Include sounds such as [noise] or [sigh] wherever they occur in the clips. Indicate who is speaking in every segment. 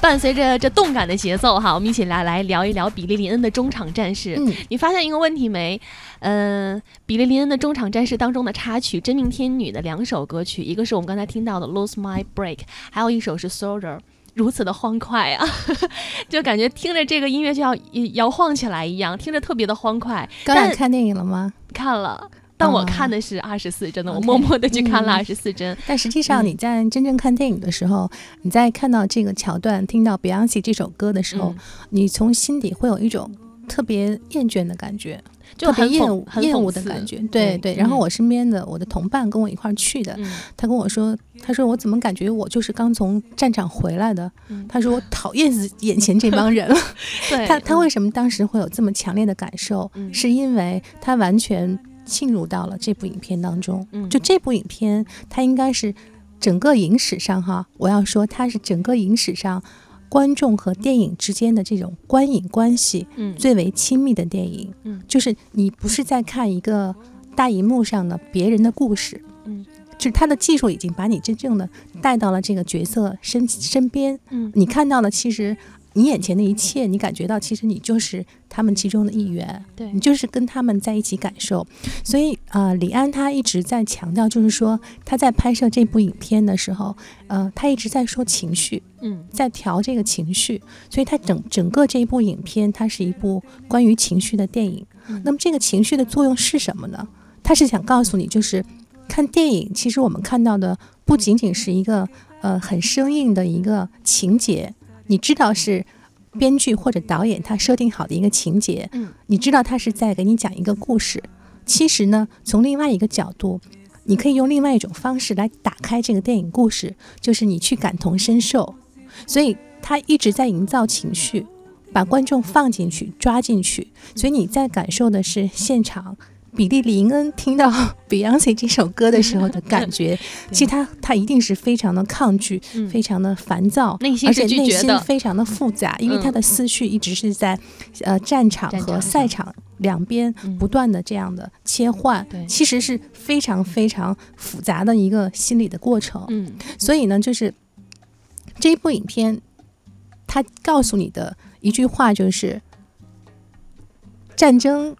Speaker 1: 伴随着这动感的节奏哈，我们一起来来聊一聊比利林恩的中场战事。
Speaker 2: 嗯，
Speaker 1: 你发现一个问题没？嗯，比利林恩的中场战事当中的插曲《真命天女》的两首歌曲，一个是我们刚才听到的《Lose My Break》，还有一首是《Soldier》，如此的欢快啊，[laughs] 就感觉听着这个音乐就要摇晃起来一样，听着特别的欢快。
Speaker 2: 刚才看电影了吗？
Speaker 1: 看了。但我看的是二十四帧的，我默默的去看了二十四帧。
Speaker 2: 但实际上你在真正看电影的时候，你在看到这个桥段，听到 Beyonce 这首歌的时候，你从心底会有一种特别厌倦的感觉，就很厌恶厌恶的感觉。对对。然后我身边的我的同伴跟我一块儿去的，他跟我说，他说我怎么感觉我就是刚从战场回来的？他说我讨厌死眼前这帮人了。[laughs] 他他为什么当时会有这么强烈的感受？是因为他完全。进入到了这部影片当中，就这部影片，它应该是整个影史上哈，我要说它是整个影史上观众和电影之间的这种观影关系，嗯，最为亲密的电影，嗯，就是你不是在看一个大荧幕上的别人的故事，嗯，就是他的技术已经把你真正的带到了这个角色身身边，嗯，你看到了其实。你眼前的一切，你感觉到其实你就是他们其中的一员，
Speaker 1: 对
Speaker 2: 你就是跟他们在一起感受。所以，呃，李安他一直在强调，就是说他在拍摄这部影片的时候，呃，他一直在说情绪，
Speaker 1: 嗯，
Speaker 2: 在调这个情绪。所以，他整整个这一部影片，它是一部关于情绪的电影。那么，这个情绪的作用是什么呢？他是想告诉你，就是看电影，其实我们看到的不仅仅是一个呃很生硬的一个情节。你知道是编剧或者导演他设定好的一个情节，嗯，你知道他是在给你讲一个故事。其实呢，从另外一个角度，你可以用另外一种方式来打开这个电影故事，就是你去感同身受。所以他一直在营造情绪，把观众放进去、抓进去。所以你在感受的是现场。比利林恩听到 [laughs] Beyonce 这首歌的时候的感觉，其实他他一定是非常的抗拒，非常的烦躁，而且内心非常的复杂，因为他的思绪一直是在呃战场和赛场两边不断的这样的切换，其实是非常非常复杂的一个心理的过程。
Speaker 1: 嗯，
Speaker 2: 所以呢，就是这一部影片，他告诉你的一句话就是战争。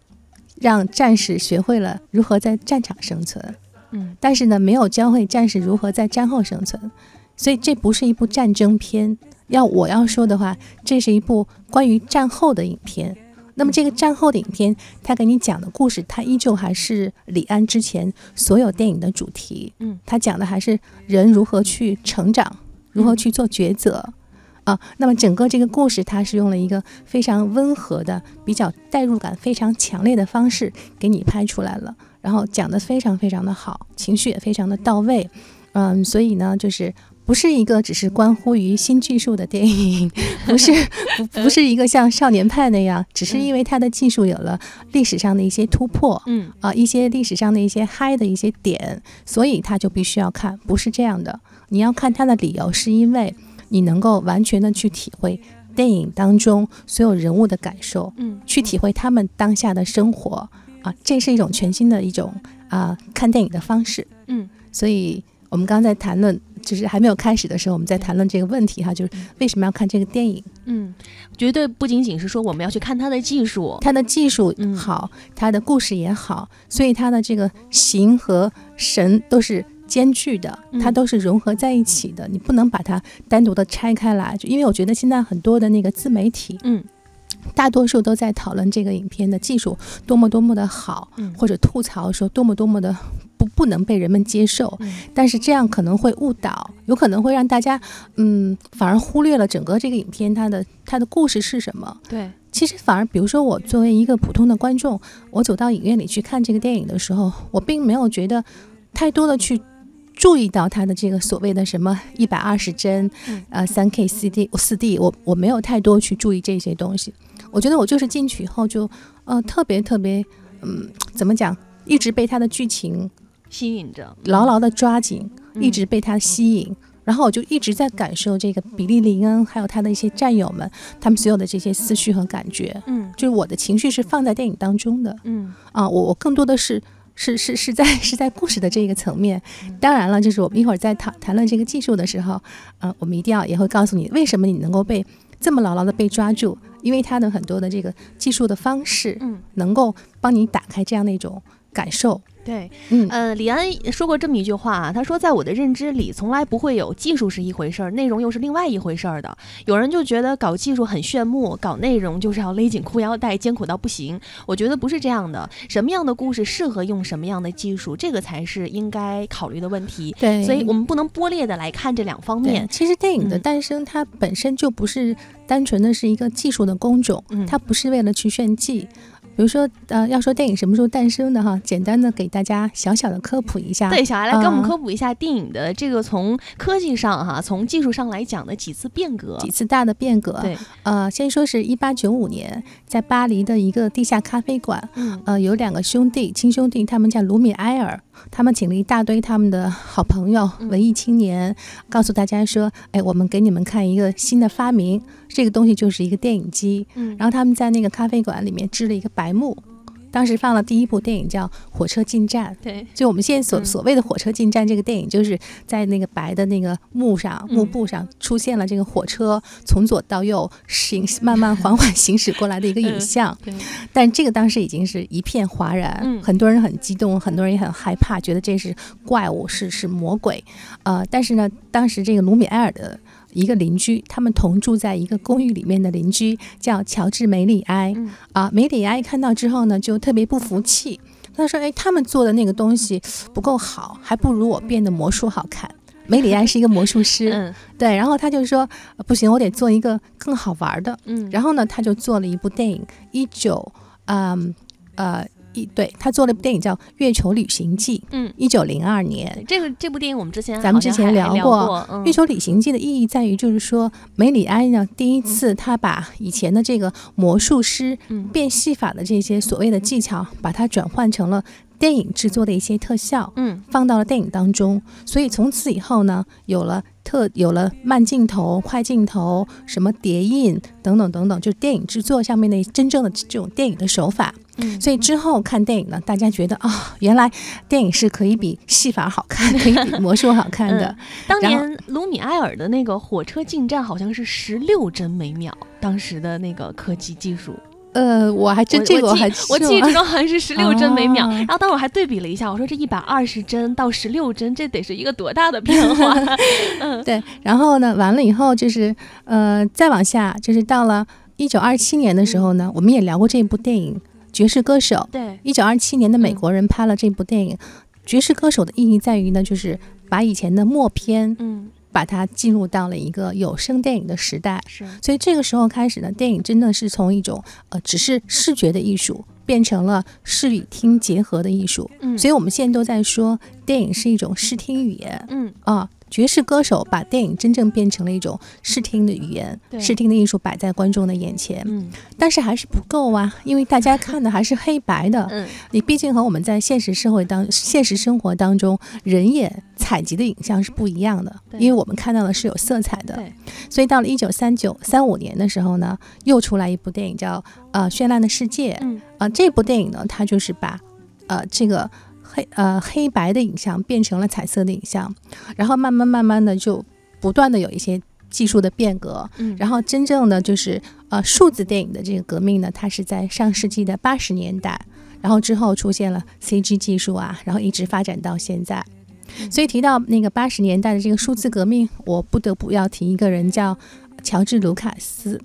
Speaker 2: 让战士学会了如何在战场生存，
Speaker 1: 嗯，
Speaker 2: 但是呢，没有教会战士如何在战后生存，所以这不是一部战争片。要我要说的话，这是一部关于战后的影片。那么这个战后的影片，他给你讲的故事，它依旧还是李安之前所有电影的主题，
Speaker 1: 嗯，
Speaker 2: 他讲的还是人如何去成长，如何去做抉择。啊，那么整个这个故事，它是用了一个非常温和的、比较代入感非常强烈的方式给你拍出来了，然后讲的非常非常的好，情绪也非常的到位。嗯，所以呢，就是不是一个只是关乎于新技术的电影，[laughs] 不是不不是一个像少年派那样，只是因为它的技术有了历史上的一些突破，
Speaker 1: 嗯
Speaker 2: 啊，一些历史上的一些嗨的一些点，所以它就必须要看，不是这样的。你要看它的理由，是因为。你能够完全的去体会电影当中所有人物的感受，
Speaker 1: 嗯，
Speaker 2: 去体会他们当下的生活啊，这是一种全新的一种啊看电影的方式，
Speaker 1: 嗯，
Speaker 2: 所以我们刚才谈论，就是还没有开始的时候，我们在谈论这个问题哈，就是为什么要看这个电影？
Speaker 1: 嗯，绝对不仅仅是说我们要去看它的技术，
Speaker 2: 它的技术好，它的故事也好，所以它的这个形和神都是。兼具的，它都是融合在一起的，你不能把它单独的拆开来。就因为我觉得现在很多的那个自媒体，
Speaker 1: 嗯，
Speaker 2: 大多数都在讨论这个影片的技术多么多么的好，或者吐槽说多么多么的不不能被人们接受。但是这样可能会误导，有可能会让大家，嗯，反而忽略了整个这个影片它的它的故事是什么。
Speaker 1: 对，
Speaker 2: 其实反而比如说我作为一个普通的观众，我走到影院里去看这个电影的时候，我并没有觉得太多的去。注意到他的这个所谓的什么一百二十帧，呃，三 K 四 D 四 D，我我没有太多去注意这些东西。我觉得我就是进去以后就，呃，特别特别，嗯，怎么讲，一直被他的剧情
Speaker 1: 吸引着，
Speaker 2: 牢牢的抓紧，一直被他吸引。然后我就一直在感受这个比利林恩还有他的一些战友们，他们所有的这些思绪和感觉。
Speaker 1: 嗯，
Speaker 2: 就是我的情绪是放在电影当中的。
Speaker 1: 嗯，
Speaker 2: 啊，我我更多的是。是是是在是在故事的这个层面。当然了，就是我们一会儿在谈谈论这个技术的时候，呃，我们一定要也会告诉你为什么你能够被这么牢牢的被抓住，因为它的很多的这个技术的方式，
Speaker 1: 嗯，
Speaker 2: 能够帮你打开这样的一种感受。
Speaker 1: 对，
Speaker 2: 嗯
Speaker 1: 呃，李安说过这么一句话啊，他说，在我的认知里，从来不会有技术是一回事儿，内容又是另外一回事儿的。有人就觉得搞技术很炫目，搞内容就是要勒紧裤腰带，艰苦到不行。我觉得不是这样的，什么样的故事适合用什么样的技术，这个才是应该考虑的问题。
Speaker 2: 对，
Speaker 1: 所以我们不能剥裂的来看这两方面。
Speaker 2: 其实电影的
Speaker 1: 嗯
Speaker 2: 诞生，它本身就不是单纯的是一个技术的工种，
Speaker 1: 嗯
Speaker 2: 它不是为了去炫技。比如说，呃，要说电影什么时候诞生的哈，简单的给大家小小的科普一下。
Speaker 1: 对，小艾来给我们
Speaker 2: 嗯
Speaker 1: 科普一下电影的这个从科技上哈，从技术上来讲的几次变革。
Speaker 2: 几次大的变革，
Speaker 1: 对，
Speaker 2: 呃，先说是一八九五年，在巴黎的一个地下咖啡馆，
Speaker 1: 嗯
Speaker 2: 呃，有两个兄弟，亲兄弟，他们叫卢米埃尔，他们请了一大堆他们的好朋友，
Speaker 1: 嗯
Speaker 2: 文艺青年，告诉大家说，哎，我们给你们看一个新的发明，这个东西就是一个电影机。
Speaker 1: 嗯，
Speaker 2: 然后他们在那个咖啡馆里面支了一个白幕，当时放了第一部电影叫《火车进站》。
Speaker 1: 对，
Speaker 2: 就我们现在所
Speaker 1: 嗯
Speaker 2: 所谓的火车进站这个电影，就是在那个白的那个幕上
Speaker 1: 嗯
Speaker 2: 幕布上出现了这个火车从左到右行慢慢缓缓行驶过来的一个影像。
Speaker 1: 对，
Speaker 2: 但这个当时已经是一片哗然，
Speaker 1: 嗯
Speaker 2: 很多人很激动，很多人也很害怕，觉得这是怪物，是是魔鬼。呃，但是呢，当时这个卢米埃尔的一个邻居，他们同住在一个公寓里面的邻居叫乔治梅里埃。
Speaker 1: 嗯
Speaker 2: 啊，梅里埃看到之后呢，就特别不服气。他说：“哎，他们做的那个东西不够好，还不如我变的魔术好看。”梅里埃是一个魔术师，[laughs]
Speaker 1: 嗯
Speaker 2: 对，然后他就说：“呃不行，我得做一个更好玩的。”
Speaker 1: 嗯，
Speaker 2: 然后呢，他就做了一部电影，一九，嗯，呃，一对他做了一部电影叫《月球旅行记》，
Speaker 1: 嗯，
Speaker 2: 一九零二年。
Speaker 1: 这个这部电影我们之前
Speaker 2: 咱们之前
Speaker 1: 聊
Speaker 2: 聊过月球旅行记的意义在于，就是说梅里埃呢，第一次他把以前的这个魔术师
Speaker 1: 嗯
Speaker 2: 变戏法的这些所谓的技巧，把它转换成了电影制作的一些特效，
Speaker 1: 嗯
Speaker 2: 放到了电影当中。所以从此以后呢，有了特有了慢镜头、快镜头、什么叠印等等等等，就是电影制作上面的真正的这种电影的手法。
Speaker 1: 嗯，
Speaker 2: 所以之后看电影呢，大家觉得啊、原来电影是可以比戏法好看，可以比魔术好看的。[laughs]
Speaker 1: 当年卢米埃尔的那个火车进站好像是十六帧每秒，当时的那个科技技术，
Speaker 2: 呃，我还真这个
Speaker 1: 我
Speaker 2: 还
Speaker 1: 我记我记忆之中好像是十六帧每秒，
Speaker 2: 哦。
Speaker 1: 然后当时我还对比了一下，我说这一百二十帧到十六帧，这得是一个多大的变化？[laughs] 嗯。
Speaker 2: 对，然后呢，完了以后就是呃，再往下就是到了一九二七年的时候呢，我们也聊过这部电影《爵士歌手》。
Speaker 1: 对，
Speaker 2: 一九二七年的美
Speaker 1: 嗯
Speaker 2: 国人拍了这部电影，爵士歌手》的意义在于呢，就是把以前的默片，
Speaker 1: 嗯，
Speaker 2: 把它进入到了一个有声电影的时代。
Speaker 1: 是，
Speaker 2: 所以这个时候开始呢，电影真的是从一种呃只是视觉的艺术，变成了视与听结合的艺术。
Speaker 1: 嗯，
Speaker 2: 所以我们现在都在说，电影是一种视听语言
Speaker 1: 嗯
Speaker 2: 啊。爵士歌手把电影真正变成了一种视听的语言，视听的艺术摆在观众的眼前，
Speaker 1: 嗯
Speaker 2: 但是还是不够啊，因为大家看的还是黑白的。
Speaker 1: 嗯
Speaker 2: 你毕竟和我们在现实社会当现实生活当中人眼采集的影像是不一样的，因为我们看到的是有色彩的。
Speaker 1: 对，
Speaker 2: 所以到了一九三九三五年的时候呢，又出来一部电影叫呃《绚烂的世界》
Speaker 1: 嗯
Speaker 2: 啊、这部电影呢，它就是把呃这个黑呃黑白的影像变成了彩色的影像，然后慢慢慢慢的就不断的有一些技术的变革，
Speaker 1: 嗯，
Speaker 2: 然后真正的就是呃数字电影的这个革命呢，它是在上世纪的八十年代，然后之后出现了 CG 技术啊，然后一直发展到现在。
Speaker 1: 嗯
Speaker 2: 所以提到那个八十年代的这个数字革命，我不得不要提一个人叫乔治·卢卡斯。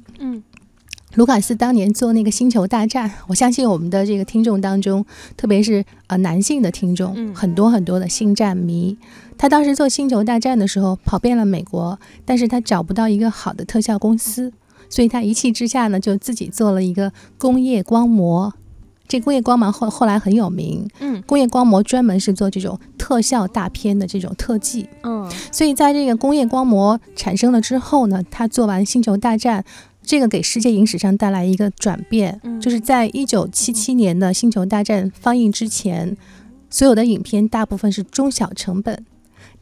Speaker 1: 嗯
Speaker 2: 卢卡斯当年做那个《星球大战》，我相信我们的这个听众当中，特别是呃男性的听众，
Speaker 1: 嗯
Speaker 2: 很多很多的星战迷。他当时做《星球大战》的时候，跑遍了美国，但是他找不到一个好的特效公司，所以他一气之下呢，就自己做了一个工业光魔。这工业光魔后后来很有名，
Speaker 1: 嗯
Speaker 2: 工业光魔专门是做这种特效大片的这种特技。
Speaker 1: 嗯
Speaker 2: 所以在这个工业光魔产生了之后呢，他做完《星球大战》，这个给世界影史上带来一个转变，
Speaker 1: 嗯
Speaker 2: 就是在一九七七年的《星球大战》放映之前，所有的影片大部分是中小成本。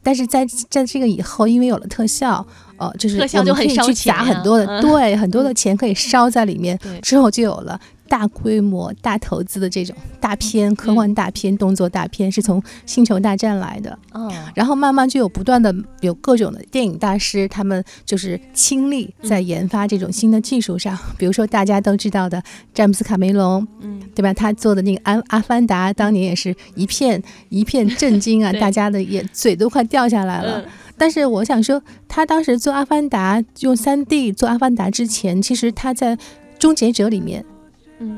Speaker 2: 但是在在这个以后，因为有了特效，呃，就是我们可以去砸很多的，对，很多的钱可以烧在里面。
Speaker 1: 对
Speaker 2: 之后就有了大规模、大投资的这种大片、科幻大片、动作大片，是从《星球大战》来的。
Speaker 1: 哦，
Speaker 2: 然后慢慢就有不断的有各种的电影大师，他们就是倾力在研发这种新的技术上。比如说大家都知道的詹姆斯卡梅隆，
Speaker 1: 嗯，
Speaker 2: 对吧？他做的那个《阿阿凡达》，当年也是一片一片震惊啊，大家的眼嘴都快掉下来了。
Speaker 1: 嗯
Speaker 2: 但是我想说，他当时做《阿凡达》用三 D 做《阿凡达》之前，其实他在《终结者》里面
Speaker 1: 嗯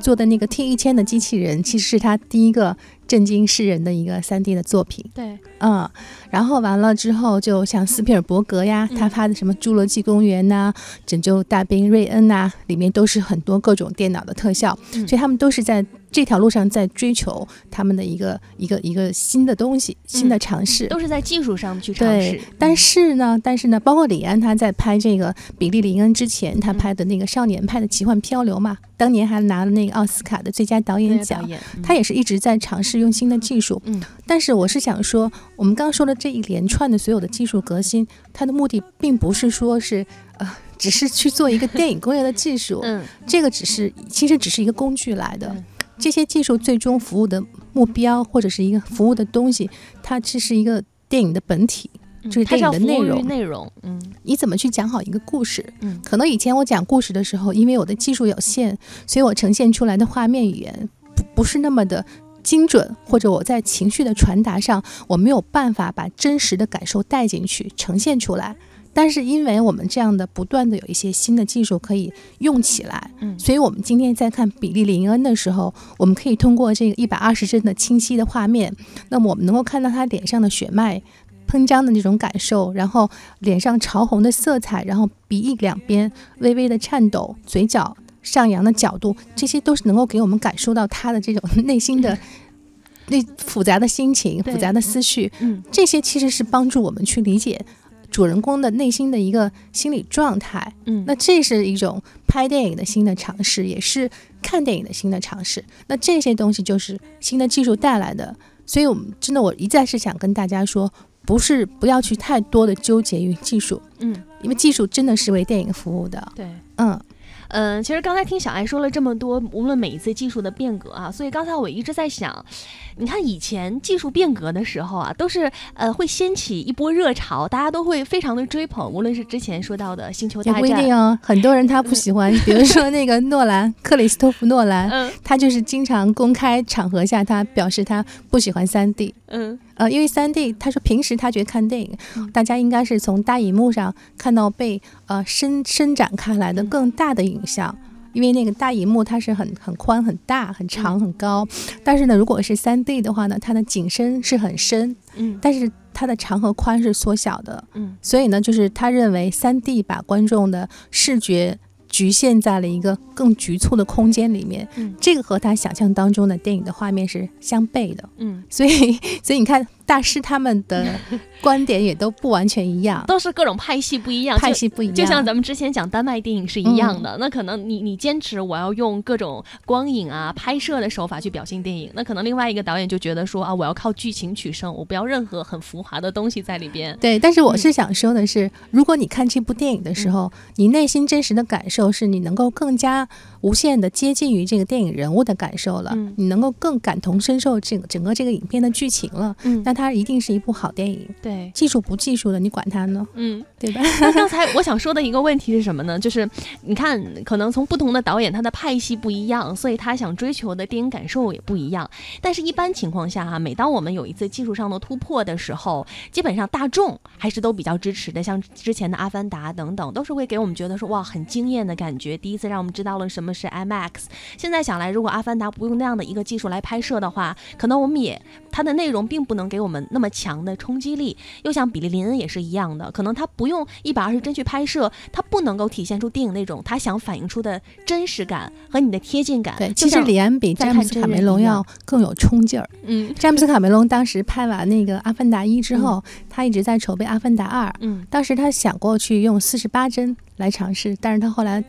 Speaker 2: 做的那个 T 一千的机器人，其实是他第一个震惊世人的一个三 D 的作品。
Speaker 1: 对，
Speaker 2: 嗯，然后完了之后，就像斯皮尔伯格呀，
Speaker 1: 嗯
Speaker 2: 他拍的什么《侏罗纪公园》呐、拯救大兵瑞恩》呐，里面都是很多各种电脑的特效，
Speaker 1: 嗯
Speaker 2: 所以他们都是在这条路上在追求他们的一个一个一个新的东西、新的尝试。
Speaker 1: 都是在技术上去尝
Speaker 2: 对
Speaker 1: 试。，
Speaker 2: 但是呢，但是呢，包括李安他在拍这个《比利林恩》之前，他
Speaker 1: 嗯
Speaker 2: 拍的那个《少年派的奇幻漂流》嘛，当年还拿了那个奥斯卡的最佳导演奖。他也是一直在尝试用新的技术，
Speaker 1: 嗯，
Speaker 2: 但是我是想说，我们刚刚说的这一连串的所有的技术革新，它的目的并不是说是呃，只是去做一个电影工业的技术，[laughs]
Speaker 1: 嗯。
Speaker 2: 这个只是其实只是一个工具来的。
Speaker 1: 嗯。
Speaker 2: 这些技术最终服务的目标或者是一个服务的东西，它这是一个电影的本体。
Speaker 1: 嗯
Speaker 2: 就是电影的内容。
Speaker 1: 内容，嗯。
Speaker 2: 你怎么去讲好一个故事？
Speaker 1: 嗯。
Speaker 2: 可能以前我讲故事的时候，因为我的技术有限，所以我呈现出来的画面语言不不是那么的精准，或者我在情绪的传达上，我没有办法把真实的感受带进去，呈现出来。但是因为我们这样的不断的有一些新的技术可以用起来，
Speaker 1: 嗯
Speaker 2: 所以我们今天在看比利林恩的时候，我们可以通过这个一百二十帧的清晰的画面，那么我们能够看到他脸上的血脉。喷张的那种感受，然后脸上潮红的色彩，然后鼻翼两边微微的颤抖，嘴角上扬的角度，这些都是能够给我们感受到他的这种内心的 [laughs] 那复杂的心情、复杂的思绪。
Speaker 1: 嗯
Speaker 2: 这些其实是帮助我们去理解主人公的内心的一个心理状态。
Speaker 1: 嗯，
Speaker 2: 那这是一种拍电影的新的尝试，也是看电影的新的尝试。那这些东西就是新的技术带来的，所以我们真的我一再是想跟大家说，不是不要去太多的纠结于技术，
Speaker 1: 嗯
Speaker 2: 因为技术真的是为电影服务的。
Speaker 1: 对。
Speaker 2: 嗯，
Speaker 1: 嗯，其实刚才听小艾说了这么多，无论每一次技术的变革啊，所以刚才我一直在想，你看以前技术变革的时候啊，都是呃会掀起一波热潮，大家都会非常的追捧，无论是之前说到的《星球
Speaker 2: 也不一
Speaker 1: 大战》，
Speaker 2: 定哦，很多人他不喜欢，比如说那个诺兰，克里斯托弗诺兰，
Speaker 1: 嗯
Speaker 2: 他就是经常公开场合下，他表示他不喜欢三 D。
Speaker 1: 嗯
Speaker 2: 呃，因为三 D，他说平时他觉得看电影，
Speaker 1: 嗯
Speaker 2: 大家应该是从大荧幕上看到被呃伸伸展开来的
Speaker 1: 嗯
Speaker 2: 更大的影像。因为那个大荧幕它是很很宽、很大、很长、
Speaker 1: 嗯
Speaker 2: 很高，但是呢，如果是三 D 的话呢，它的景深是很深，
Speaker 1: 嗯
Speaker 2: 但是它的长和宽是缩小的，
Speaker 1: 嗯
Speaker 2: 所以呢，就是他认为三 D 把观众的视觉局限在了一个更局促的空间里面，
Speaker 1: 嗯
Speaker 2: 这个和他想象当中的电影的画面是相悖的。
Speaker 1: 嗯，
Speaker 2: 所以，所以你看，大师他们的观点也都不完全一样，
Speaker 1: 都是各种派系不一样，就
Speaker 2: 派系不一样。
Speaker 1: 就像咱们之前讲丹麦电影是一样的，那可能你你坚持我要用各种光影啊、拍摄的手法去表现电影，那可能另外一个导演就觉得说啊，我要靠剧情取胜，我不要任何很浮华的东西在里边。
Speaker 2: 对，但是我是想说的是，如果你看这部电影的时候，你内心真实的感受是你能够更加无限的接近于这个电影人物的感受了，
Speaker 1: 嗯
Speaker 2: 你能够更感同身受这个整个这个影片的剧情了，
Speaker 1: 嗯，
Speaker 2: 那它一定是一部好电影。
Speaker 1: 对，
Speaker 2: 技术不技术的，你管它呢，
Speaker 1: 嗯。
Speaker 2: 对吧？[laughs]
Speaker 1: 那刚才我想说的一个问题是什么呢？就是你看，可能从不同的导演，他的派系不一样，所以他想追求的电影感受也不一样。但是，一般情况下哈、每当我们有一次技术上的突破的时候，基本上大众还是都比较支持的。像之前的《阿凡达》等等，都是会给我们觉得说哇很惊艳的感觉，第一次让我们知道了什么是 IMAX。现在想来，如果《阿凡达》不用那样的一个技术来拍摄的话，可能我们也它的内容并不能给我们那么强的冲击力。又像比利林恩也是一样的，可能他不用一百二十帧去拍摄，他不能够体现出电影那种他想反映出的真实感和你的贴近感。
Speaker 2: 对，其实李安比詹姆斯卡梅隆要更有冲劲儿。
Speaker 1: 嗯
Speaker 2: 詹姆斯卡梅隆当时拍完那个《阿凡达一》之后，他一直在筹备《阿凡达二》。
Speaker 1: 嗯
Speaker 2: 当时他想过去用四十八帧来尝试，但是他后来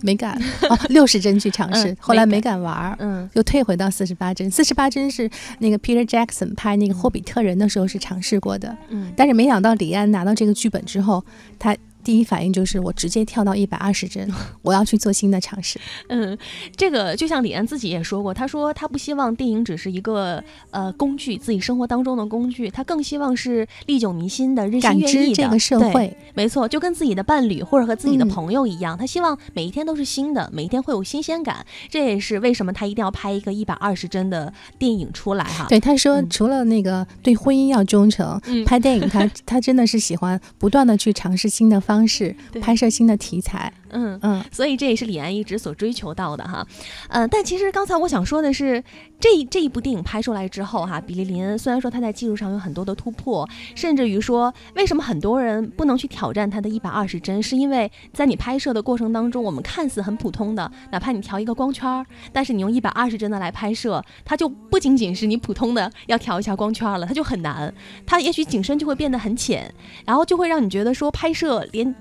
Speaker 2: 没敢。[laughs] 哦，六十帧去尝试，
Speaker 1: 嗯
Speaker 2: 后来没
Speaker 1: 没
Speaker 2: 敢玩儿。
Speaker 1: 嗯。
Speaker 2: 又退回到四十八帧，四十八帧是那个 Peter Jackson 拍那个《霍比特人》的时候是尝试过的，
Speaker 1: 嗯。
Speaker 2: 但是没想到李安拿到这个剧本之后，他第一反应就是我直接跳到一百二十帧，[laughs] 我要去做新的尝试。
Speaker 1: 嗯，这个就像李安自己也说过，他说他不希望电影只是一个呃工具，自己生活当中的工具，他更希望是历久弥新的、日新
Speaker 2: 感
Speaker 1: 月异的。
Speaker 2: 知这个社
Speaker 1: 对
Speaker 2: 会，
Speaker 1: 没错，就跟自己的伴侣或者和自己的
Speaker 2: 嗯
Speaker 1: 朋友一样，他希望每一天都是新的，每一天会有新鲜感。这也是为什么他一定要拍一个一百二十帧的电影出来哈。
Speaker 2: 对他说，
Speaker 1: 嗯
Speaker 2: 除了那个对婚姻要忠诚，
Speaker 1: 嗯
Speaker 2: 拍电影他 [laughs] 他真的是喜欢不断的去尝试新的方式，拍摄新的题材。
Speaker 1: 嗯。
Speaker 2: 嗯，
Speaker 1: 所以这也是李安一直所追求到的哈，呃，但其实刚才我想说的是，这这一部电影拍出来之后哈，比利林恩虽然说他在技术上有很多的突破，甚至于说为什么很多人不能去挑战他的一百二十帧，是因为在你拍摄的过程当中，我们看似很普通的，哪怕你调一个光圈，但是你用一百二十帧的来拍摄，它就不仅仅是你普通的要调一下光圈了，它就很难，它也许景深就会变得很浅，然后就会让你觉得说拍摄连。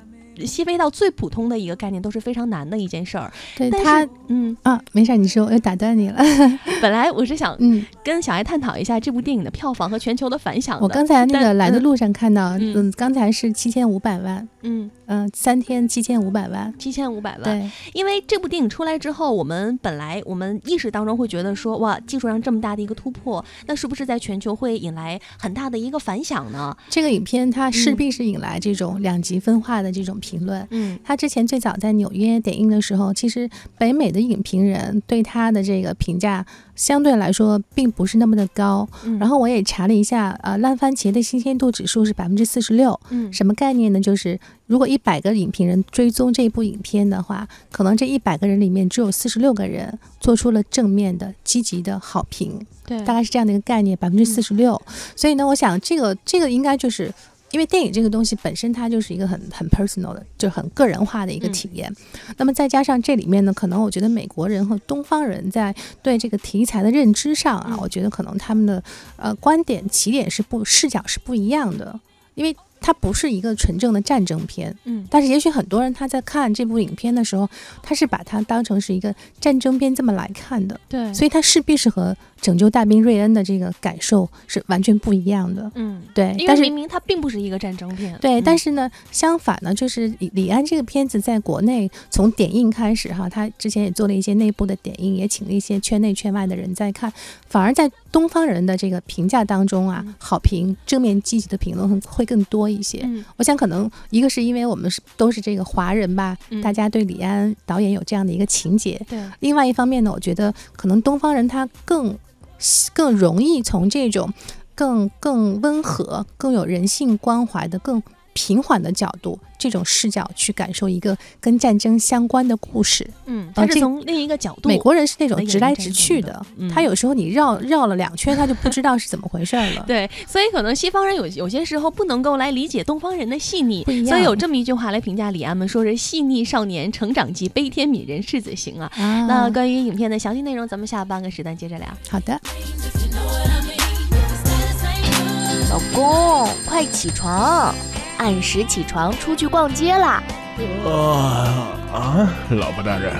Speaker 1: 细微到最普通的一个概念都是非常难的一件事儿，但
Speaker 2: 对他
Speaker 1: 是，嗯，
Speaker 2: 啊，没事儿，你说，我又打断你了。[laughs]
Speaker 1: 本来我是想
Speaker 2: 嗯，
Speaker 1: 跟小艾探讨一下这部电影的票房和全球的反响的。
Speaker 2: 我刚才那个来的路上看到，
Speaker 1: 嗯
Speaker 2: 嗯，刚才是七千五百万，
Speaker 1: 嗯，
Speaker 2: 嗯，三天七千五百万。
Speaker 1: 七千五百万。
Speaker 2: 对，
Speaker 1: 因为这部电影出来之后，我们本来我们意识当中会觉得说，哇，技术上这么大的一个突破，那是不是在全球会引来很大的一个反响呢？
Speaker 2: 这个影片它势
Speaker 1: 嗯
Speaker 2: 必是引来这种两极分化的这种评论。
Speaker 1: 嗯
Speaker 2: 他之前最早在纽约点映的时候，其实北美的影评人对他的这个评价相对来说并不是那么的高。
Speaker 1: 嗯，
Speaker 2: 然后我也查了一下，呃，烂番茄的新鲜度指数是百分之四十六。
Speaker 1: 嗯
Speaker 2: 什么概念呢？就是如果一百个影评人追踪这部影片的话，可能这一百个人里面只有四十六个人做出了正面的、积极的好评，
Speaker 1: 对，
Speaker 2: 大概是这样的一个概念，百分之四十六。所以呢，我想这个这个应该就是。因为电影这个东西本身它就是一个很很 personal 的，就很个人化的一个体验。那么再加上这里面呢，可能我觉得美国人和东方人在对这个题材的认知上啊，
Speaker 1: 嗯
Speaker 2: 我觉得可能他们的呃观点起点是不视角是不一样的，因为它不是一个纯正的战争片。
Speaker 1: 嗯
Speaker 2: 但是也许很多人他在看这部影片的时候，他是把它当成是一个战争片这么来看的，
Speaker 1: 对，
Speaker 2: 所以它势必是和《拯救大兵瑞恩》的这个感受是完全不一样的。
Speaker 1: 嗯，
Speaker 2: 对，但是
Speaker 1: 因为明明它并不是一个战争片。
Speaker 2: 对，
Speaker 1: 嗯
Speaker 2: 但是呢，相反呢，就是李李安这个片子在国内从点映开始哈，他之前也做了一些内部的点映，也请了一些圈内圈外的人在看，反而在东方人的这个评价当中啊
Speaker 1: 嗯，
Speaker 2: 好评、正面积极的评论会会更多一些。
Speaker 1: 嗯
Speaker 2: 我想可能一个是因为我们是都是这个华人吧，
Speaker 1: 嗯
Speaker 2: 大家对李安导演有这样的一个情节。
Speaker 1: 对，
Speaker 2: 另外一方面呢，我觉得可能东方人他更更容易从这种更更温和、更有人性关怀的、更平缓的角度，这种视角去感受一个跟战争相关的故事。
Speaker 1: 嗯，它是从另一个角度。
Speaker 2: 美国人是那种直来直去的，
Speaker 1: 嗯。
Speaker 2: 他有时候你绕绕了两圈，他就不知道是怎么回事儿了 [laughs]
Speaker 1: 对，所以可能西方人有有些时候不能够来理解东方人的细腻，所以有这么一句话来评价李安们，说是细腻少年成长记，悲天悯人世子行啊。
Speaker 2: 啊，
Speaker 1: 那关于影片的详细内容，咱们下半个时段接着聊。
Speaker 2: 好的，
Speaker 3: 老公，快起床，按时起床出去逛街啦！
Speaker 4: 啊啊！老婆大人，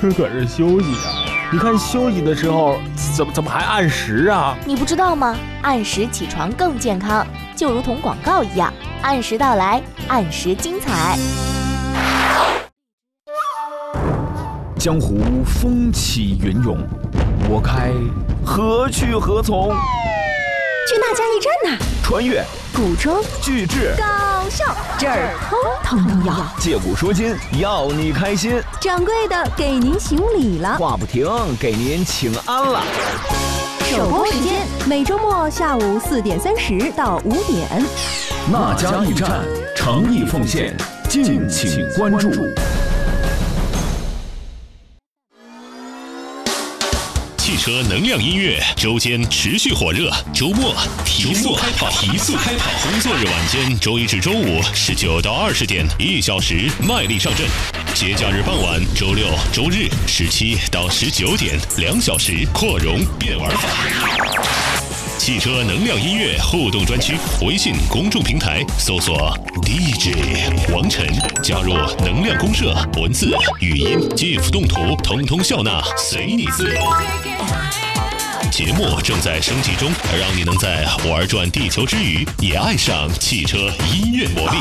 Speaker 4: 这可是休息啊！你看休息的时候怎么怎么还按时啊？
Speaker 3: 你不知道吗？按时起床更健康，就如同广告一样，按时到来，按时精彩。
Speaker 4: 江湖风起云涌，我开何去何从？
Speaker 3: 去那家驿站呐、
Speaker 4: 穿越
Speaker 3: 古装
Speaker 4: 巨制，
Speaker 3: 搞笑，这儿通通都要。
Speaker 4: 借古说今，要你开心。
Speaker 3: 掌柜的给您行礼了。
Speaker 4: 话不停，给您请安了。
Speaker 3: 首播时间每周末下午四点三十到五点。
Speaker 4: 那家驿站诚意奉献，敬请关注。
Speaker 5: 车能量音乐周间持续火热，周末提速开跑，提速开跑。工作日晚间，周一至周五十九到二十点，一小时卖力上阵；节假日傍晚，周六周日十七到十九点，两小时扩容变玩法。汽车能量音乐互动专区，微信公众平台搜索 DJ 王晨，加入能量公社，文字、语音、GIF、动图，通通笑纳，随你自由。节目正在升级中，让你能在玩转地球之余，也爱上汽车音乐魔力。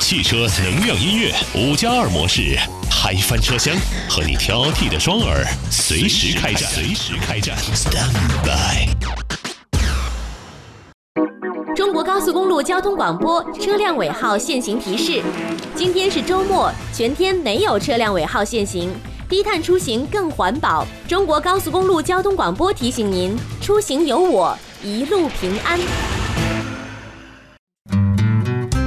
Speaker 5: 汽车能量音乐五加二模式，嗨翻车厢，和你挑剔的双耳随时开战，随时开战，Stand by。
Speaker 3: 高速公路交通广播车辆尾号限行提示：今天是周末，全天没有车辆尾号限行，低碳出行更环保。中国高速公路交通广播提醒您：出行有我，一路平安。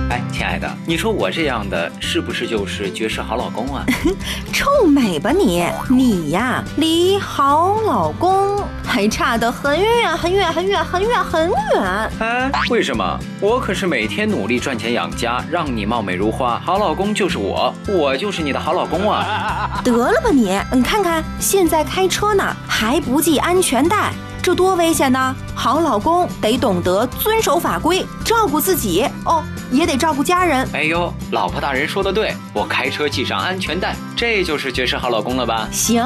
Speaker 6: 哎，亲爱的，你说我这样的是不是就是绝世好老公啊？[laughs]
Speaker 7: 臭美吧你！你呀，离好老公还差得很远很远很远很远很远。
Speaker 6: 哎？为什么？我可是每天努力赚钱养家，让你貌美如花，好老公就是我，我就是你的好老公啊！[laughs]
Speaker 7: 得了吧你！你看看现在开车呢还不系安全带。这多危险呢！好老公得懂得遵守法规，照顾自己哦，也得照顾家人。
Speaker 6: 哎呦，老婆大人说的对，我开车系上安全带，这就是绝世好老公了吧？
Speaker 7: 行，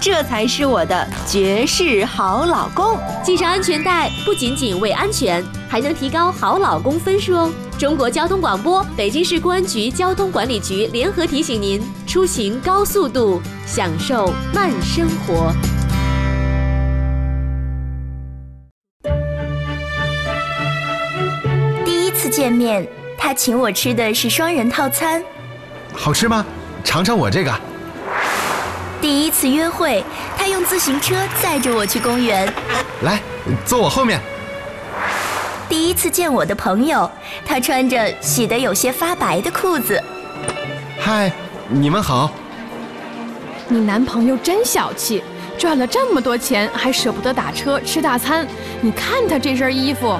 Speaker 7: 这才是我的绝世好老公。
Speaker 3: 系上安全带不仅仅为安全，还能提高好老公分数哦。中国交通广播、北京市公安局交通管理局联合提醒您：出行高速度，享受慢生活。
Speaker 8: 第一次见面，他请我吃的是双人套餐，
Speaker 9: 好吃吗？尝尝我这个。
Speaker 8: 第一次约会，他用自行车载着我去公园，
Speaker 9: 来，坐我后面。
Speaker 8: 第一次见我的朋友，他穿着洗得有些发白的裤子。
Speaker 9: 嗨，你们好。
Speaker 10: 你男朋友真小气，赚了这么多钱还舍不得打车吃大餐。你看他这身衣服。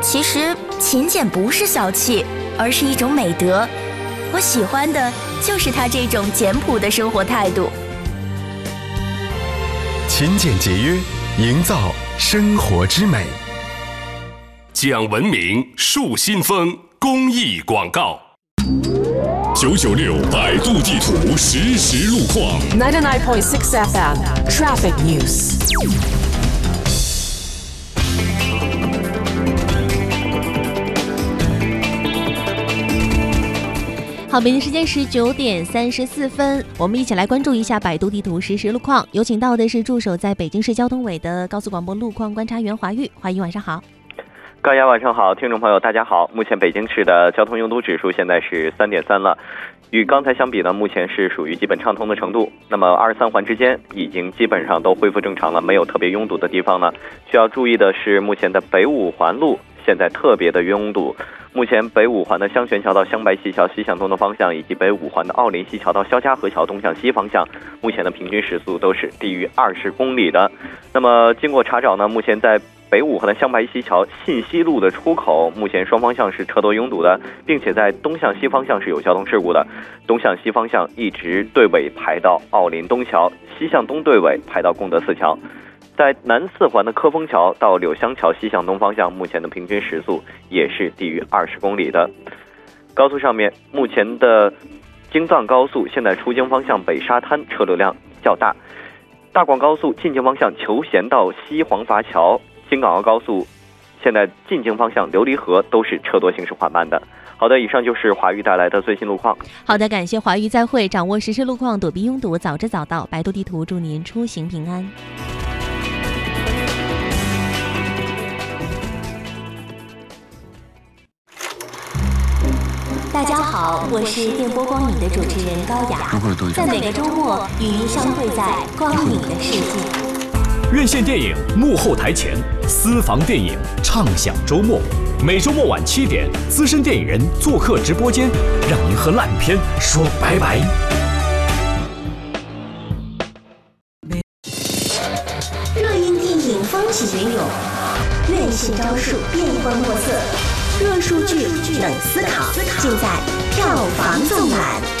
Speaker 8: 其实勤俭不是小气，而是一种美德。我喜欢的就是他这种简朴的生活态度。
Speaker 9: 勤俭节约，营造生活之美。
Speaker 5: 讲文明树新风公益广告。九九六百度地图实时路况。
Speaker 11: Ninety nine point six FM Traffic News。
Speaker 1: 好，北京时间十九点三十四分，我们一起来关注一下百度地图实时路况。有请到的是驻守在北京市交通委的高速广播路况观察员华玉。华玉，晚上好。
Speaker 12: 高雅，晚上好，听众朋友大家好。目前北京市的交通拥堵指数现在是三点三了，与刚才相比呢，目前是属于基本畅通的程度。那么二三环之间已经基本上都恢复正常了，没有特别拥堵的地方呢。需要注意的是，目前的北五环路现在特别的拥堵。目前北五环的香泉桥到香白西桥西向东的方向，以及北五环的奥林西桥到肖家河桥东向西方向，目前的平均时速都是低于二十公里的。那么经过查找呢，目前在北五环的香白西桥信息路的出口，目前双方向是车多拥堵的，并且在东向西方向是有交通事故的。东向西方向一直对尾排到奥林东桥，西向东对尾排到功德寺桥。在南四环的科丰桥到柳香桥西向东方向，目前的平均时速也是低于二十公里的。高速上面，目前的京藏高速现在出京方向北沙滩车流量较大；大广高速进京方向求贤到西黄筏桥、京港澳高速现在进京方向琉璃河都是车多行驶缓慢的。好的，以上就是华玉带来的最新路况。
Speaker 1: 好的，感谢华玉，再会。掌握实时路况，躲避拥堵，早知早到。百度地图祝您出行平安。
Speaker 3: 大家好，我是电波光影的主持人高雅，在每个周末与您相会在光影的世界。
Speaker 13: 院线电影幕后台前，私房电影畅享周末。每周末晚七点，资深电影人做客直播间，让您和烂片说拜拜。
Speaker 3: 热映电影风起云涌，院线招数变幻莫测。热数据冷思考，尽在票房纵览。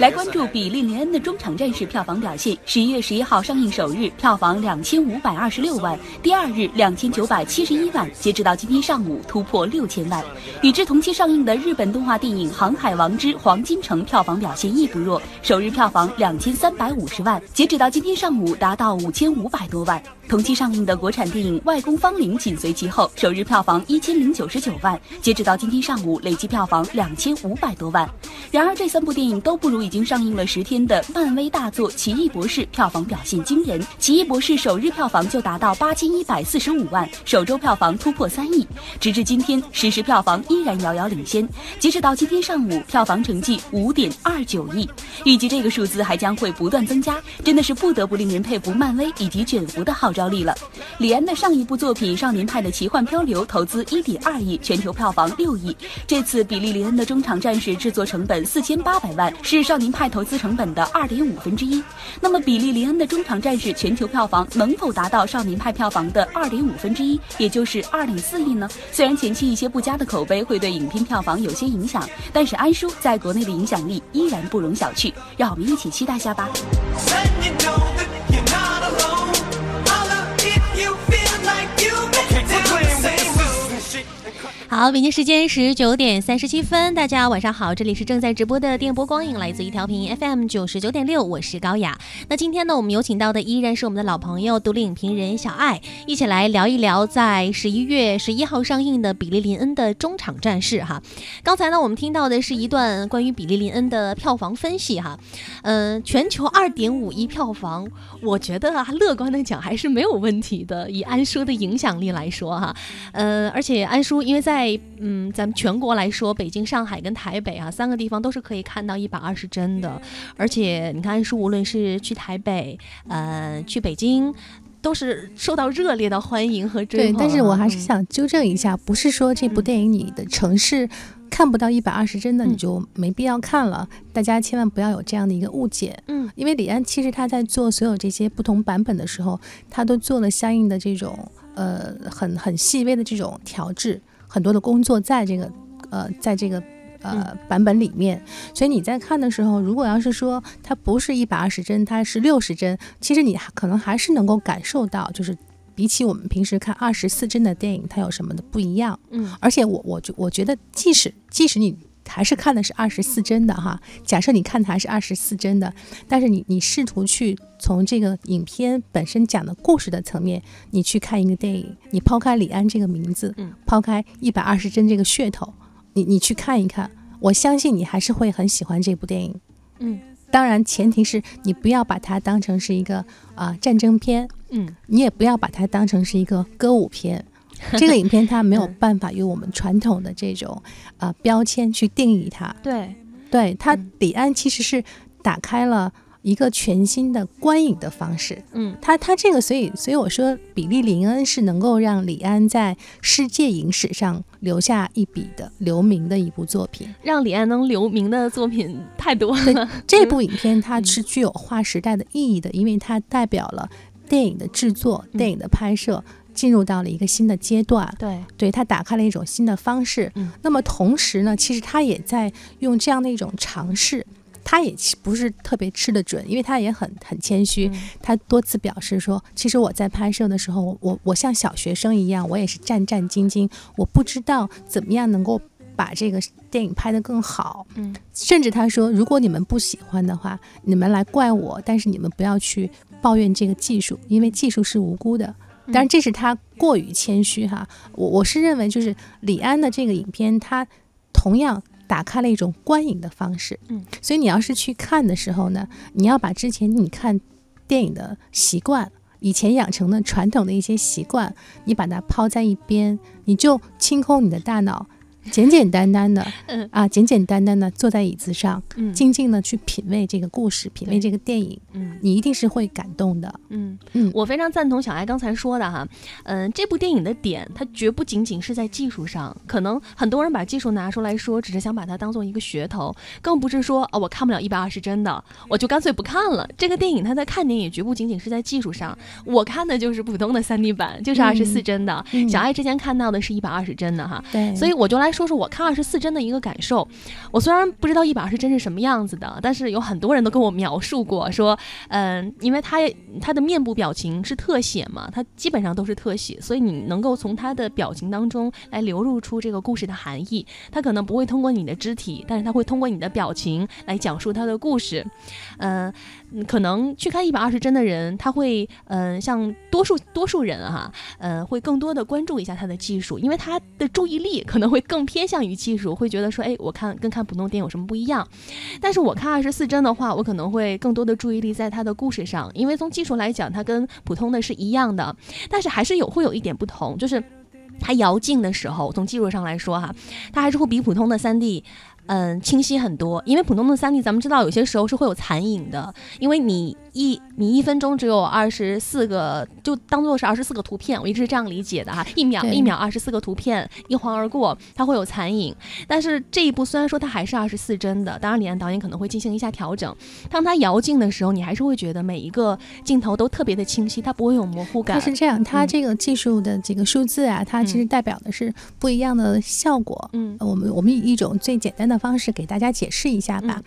Speaker 14: 来关注比利林恩的中场战士票房表现。十一月十一号上映首日票房两千五百二十六万，第二日两千九百七十一万，截止到今天上午突破六千万。与之同期上映的日本动画电影《航海王之黄金城》票房表现亦不弱，首日票房两千三百五十万，截止到今天上午达到五千五百多万。同期上映的国产电影《外公芳龄》紧随其后，首日票房一千零九十九万，截止到今天上午累计票房两千五百多万。然而，这三部电影都不如已经上映了十天的漫威大作《奇异博士》票房表现惊人。《奇异博士》首日票房就达到八千一百四十五万，首周票房突破三亿。直至今天，实时票房依然遥遥领先。截止到今天上午，票房成绩五点二九亿，预计这个数字还将会不断增加，真的是不得不令人佩服漫威以及卷福的号召力了。李安的上一部作品《少年派的奇幻漂流》投资一点二亿，全球票房六亿。这次比利林恩的中场战士制作成本四千八百万，是少年派投资成本的二点五分之一。那么比利林恩的中场战士全球票房能否达到少年派票房的二点五分之一，也就是二点四亿呢？虽然前期一些不佳的口碑会对影片票房有些影响，但是安叔在国内的影响力依然不容小觑。让我们一起期待下吧。
Speaker 1: 好，北京时间十九点三十七分，大家晚上好，这里是正在直播的电波光影，来自一调频 FM 九十九点六，我是高雅。那今天呢，我们有请到的依然是我们的老朋友，独立影评人小爱，一起来聊一聊在十一月十一号上映的比利林恩的中场战事哈。刚才呢，我们听到的是一段关于比利林恩的票房分析哈，嗯，全球二点五亿票房，我觉得啊，乐观的讲还是没有问题的，以安叔的影响力来说哈，呃，而且安叔因为在嗯，咱们全国来说，北京、上海跟台北啊，三个地方都是可以看到一百二十帧的。而且你看，说无论是去台北，呃，去北京，都是受到热烈的欢迎和追
Speaker 2: 捧。对，但是我还是想纠正一下，不是说这部电影你的城市看不到一百二十帧的，你就没必要看了。大家千万不要有这样的一个误解。
Speaker 1: 嗯，
Speaker 2: 因为李安其实他在做所有这些不同版本的时候，他都做了相应的这种呃很很细微的这种调制。很多的工作在这个，呃，在这个呃版本里面，所以你在看的时候，如果要是说它不是一百二十帧，它是六十帧，其实你可能还是能够感受到，就是比起我们平时看二十四帧的电影，它有什么的不一样。
Speaker 1: 嗯，
Speaker 2: 而且我我觉我觉得，即使即使你。还是看的是二十四帧的哈，假设你看的还是二十四帧的，但是你你试图去从这个影片本身讲的故事的层面，你去看一个电影，你抛开李安这个名字，
Speaker 1: 嗯，
Speaker 2: 抛开一百二十帧这个噱头，你你去看一看，我相信你还是会很喜欢这部电影，
Speaker 1: 嗯，
Speaker 2: 当然前提是你不要把它当成是一个啊战争片，
Speaker 1: 嗯，
Speaker 2: 你也不要把它当成是一个歌舞片。[laughs] 这个影片它没有办法用我们传统的这种啊标签去定义它。
Speaker 1: 对，
Speaker 2: 对它李安其实是打开了一个全新的观影的方式。
Speaker 1: 嗯，
Speaker 2: 他他这个所以所以我说比利林恩是能够让李安在世界影史上留下一笔的留名的一部作品。
Speaker 1: 让李安能留名的作品太多了。
Speaker 2: 这 [laughs] 部影片它是具有划时代的意义的，因为它代表了电影的制作、电影的拍摄。进入到了一个新的阶段，
Speaker 1: 对，
Speaker 2: 对他打开了一种新的方式。
Speaker 1: 嗯，
Speaker 2: 那么同时呢，其实他也在用这样的一种尝试，他也不是特别吃得准，因为他也很很谦虚。他多次表示说，其实我在拍摄的时候，我我像小学生一样，我也是战战兢兢，我不知道怎么样能够把这个电影拍得更好。
Speaker 1: 嗯，
Speaker 2: 甚至他说，如果你们不喜欢的话，你们来怪我，但是你们不要去抱怨这个技术，因为技术是无辜的。但是这是他过于谦虚哈，我我是认为就是李安的这个影片，他同样打开了一种观影的方式，
Speaker 1: 嗯，
Speaker 2: 所以你要是去看的时候呢，你要把之前你看电影的习惯，以前养成的传统的一些习惯，你把它抛在一边，你就清空你的大脑。简简单单的，
Speaker 1: 嗯。
Speaker 2: 啊，简简单单的坐在椅子上，
Speaker 1: 嗯，
Speaker 2: 静静的去品味这个故事，品味这个电影，
Speaker 1: 嗯，
Speaker 2: 你一定是会感动的，
Speaker 1: 嗯。
Speaker 2: 嗯，
Speaker 1: 我非常赞同小艾刚才说的哈，嗯，这部电影的点它绝不仅仅是在技术上，可能很多人把技术拿出来说，只是想把它当做一个噱头，更不是说啊我看不了一百二十帧的，我就干脆不看了。这个电影它在看点也绝不仅仅是在技术上，我看的就是普通的三 D 版，就是二十四帧的，小艾之前看到的是一百二十帧的哈，
Speaker 2: 对，
Speaker 1: 所以我就来。说说我看二十四帧的一个感受。我虽然不知道一百二十帧是什么样子的，但是有很多人都跟我描述过，说，嗯，因为他他的面部表情是特写嘛，他基本上都是特写，所以你能够从他的表情当中来流露出这个故事的含义。他可能不会通过你的肢体，但是他会通过你的表情来讲述他的故事。嗯，可能去看一百二十帧的人，他会，嗯，像多数多数人哈，嗯，会更多的关注一下他的技术，因为他的注意力可能会更偏向于技术，会觉得说，哎，我看跟看普通电影有什么不一样？但是我看二十四帧的话，我可能会更多的注意力在他的故事上，因为从技术来讲，它跟普通的是一样的，但是还是有会有一点不同，就是它摇镜的时候，从技术上来说哈，它还是会比普通的三 D。嗯，清晰很多，因为普通的三 D，咱们知道有些时候是会有残影的，因为你一你一分钟只有二十四个，就当做是二十四个图片，我一直是这样理解的哈，一秒一秒二十四个图片一晃而过，它会有残影。但是这一部虽然说它还是二十四帧的，当然李安导演可能会进行一下调整。当它摇镜的时候，你还是会觉得每一个镜头都特别的清晰，它不会有模糊感。
Speaker 2: 它是这样，它这个技术的这个数字啊，它其实代表的是不一样的效果。
Speaker 1: 嗯，
Speaker 2: 我们我们以一种最简单的。方式给大家解释一下吧，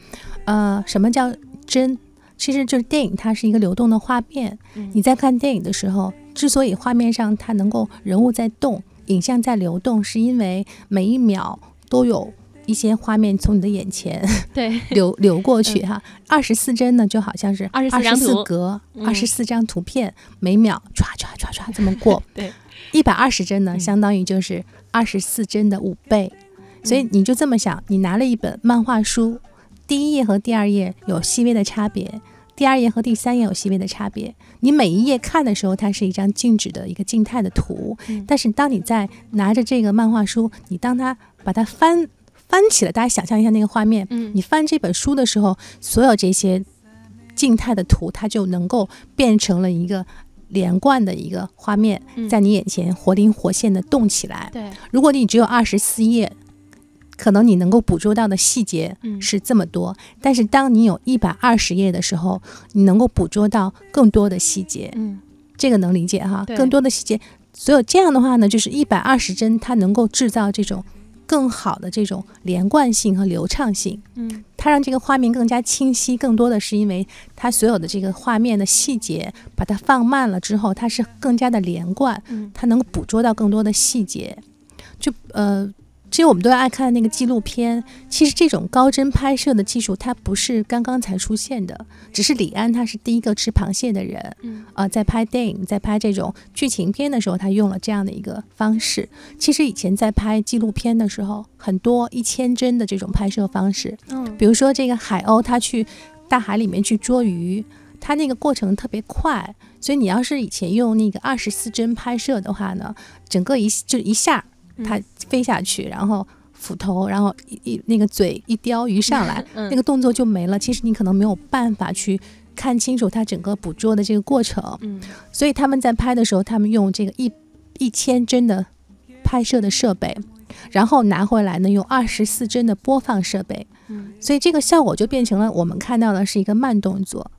Speaker 2: 呃，什么叫帧？其实就是电影，它是一个流动的画面。你在看电影的时候，之所以画面上它能够人物在动，影像在流动，是因为每一秒都有一些画面从你的眼前
Speaker 1: 对 [laughs]
Speaker 2: 流流过去哈。二十四帧呢，就好像是
Speaker 1: 二
Speaker 2: 十四格，二十四张图片，每秒唰唰唰唰这么过。[laughs]
Speaker 1: 对，
Speaker 2: 一百二十帧呢，相当于就是二十四帧的五倍。所以你就这么想，你拿了一本漫画书，第一页和第二页有细微的差别，第二页和第三页有细微的差别。你每一页看的时候，它是一张静止的一个静态的图，但是当你在拿着这个漫画书，你当它把它翻翻起来，大家想象一下那个画面，你翻这本书的时候，所有这些静态的图，它就能够变成了一个连贯的一个画面，在你眼前活灵活现的动起来。
Speaker 1: 对，
Speaker 2: 如果你只有二十四页。可能你能够捕捉到的细节是这么多，但是当你有一百二十页的时候，你能够捕捉到更多的细节。
Speaker 1: 嗯，
Speaker 2: 这个能理解哈？更多的细节，所以这样的话呢，就是一百二十帧，它能够制造这种更好的这种连贯性和流畅性。
Speaker 1: 嗯，
Speaker 2: 它让这个画面更加清晰，更多的是因为它所有的这个画面的细节把它放慢了之后，它是更加的连贯。
Speaker 1: 嗯，
Speaker 2: 它能够捕捉到更多的细节。就呃。其实我们都爱看那个纪录片。其实这种高帧拍摄的技术，它不是刚刚才出现的，只是李安他是第一个吃螃蟹的人。
Speaker 1: 嗯，
Speaker 2: 呃，在拍电影、在拍这种剧情片的时候，他用了这样的一个方式。其实以前在拍纪录片的时候，很多一千帧的这种拍摄方式。
Speaker 1: 嗯，
Speaker 2: 比如说这个海鸥，它去大海里面去捉鱼，它那个过程特别快，所以你要是以前用那个二十四帧拍摄的话呢，整个一就一下。它飞下去，然后斧头，然后一一那个嘴一叼鱼上来，[laughs] 那个动作就没了。其实你可能没有办法去看清楚它整个捕捉的这个过程。
Speaker 1: 嗯，
Speaker 2: 所以他们在拍的时候，他们用这个一一千帧的拍摄的设备，然后拿回来呢用二十四帧的播放设备。
Speaker 1: 嗯，
Speaker 2: 所以这个效果就变成了我们看到的是一个慢动作，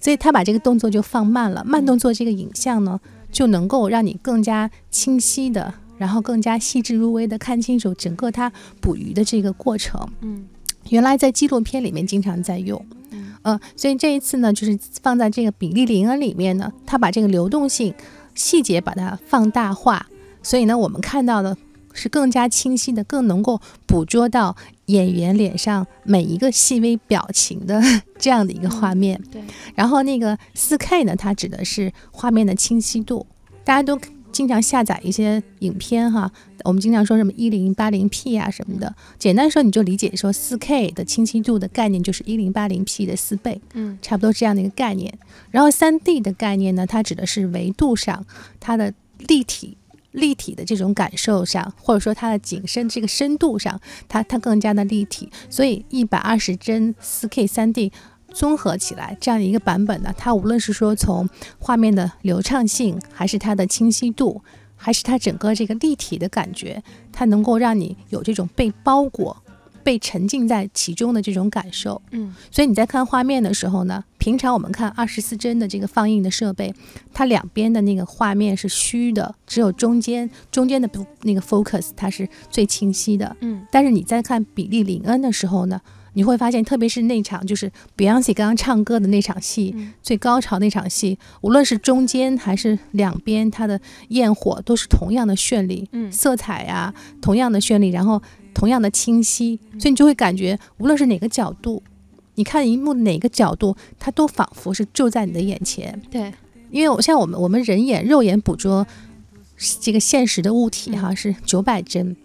Speaker 2: 所以他把这个动作就放慢了。慢动作这个影像呢，就能够让你更加清晰的。然后更加细致入微的看清楚整个它捕鱼的这个过程。
Speaker 1: 嗯，
Speaker 2: 原来在纪录片里面经常在用。
Speaker 1: 嗯，
Speaker 2: 呃，所以这一次呢，就是放在这个比利林恩里面呢，它把这个流动性、细节把它放大化，所以呢，我们看到的是更加清晰的，更能够捕捉到演员脸上每一个细微表情的这样的一个画面。
Speaker 1: 对。
Speaker 2: 然后那个四 K 呢，它指的是画面的清晰度，大家都。经常下载一些影片哈，我们经常说什么一零八零 P 啊什么的，简单说你就理解说四 K 的清晰度的概念就是一零八零 P 的四倍，
Speaker 1: 嗯，
Speaker 2: 差不多这样的一个概念。然后三 D 的概念呢，它指的是维度上它的立体立体的这种感受上，或者说它的景深这个深度上，它它更加的立体。所以一百二十帧四 K 三 D。综合起来，这样的一个版本呢，它无论是说从画面的流畅性，还是它的清晰度，还是它整个这个立体的感觉，它能够让你有这种被包裹、被沉浸在其中的这种感受。
Speaker 1: 嗯，
Speaker 2: 所以你在看画面的时候呢，平常我们看二十四帧的这个放映的设备，它两边的那个画面是虚的，只有中间中间的不那个 focus 它是最清晰的。
Speaker 1: 嗯，
Speaker 2: 但是你在看比利林恩的时候呢，你会发现，特别是那场就是 Beyonce 刚刚唱歌的那场戏，最高潮那场戏，无论是中间还是两边，它的焰火都是同样的绚丽，
Speaker 1: 嗯。
Speaker 2: 色彩呀、同样的绚丽，然后同样的清晰，所以你就会感觉，无论是哪个角度，你看荧幕哪个角度，它都仿佛是就在你的眼前。
Speaker 1: 对，
Speaker 2: 因为我像我们我们人眼肉眼捕捉这个现实的物体哈、是九百帧，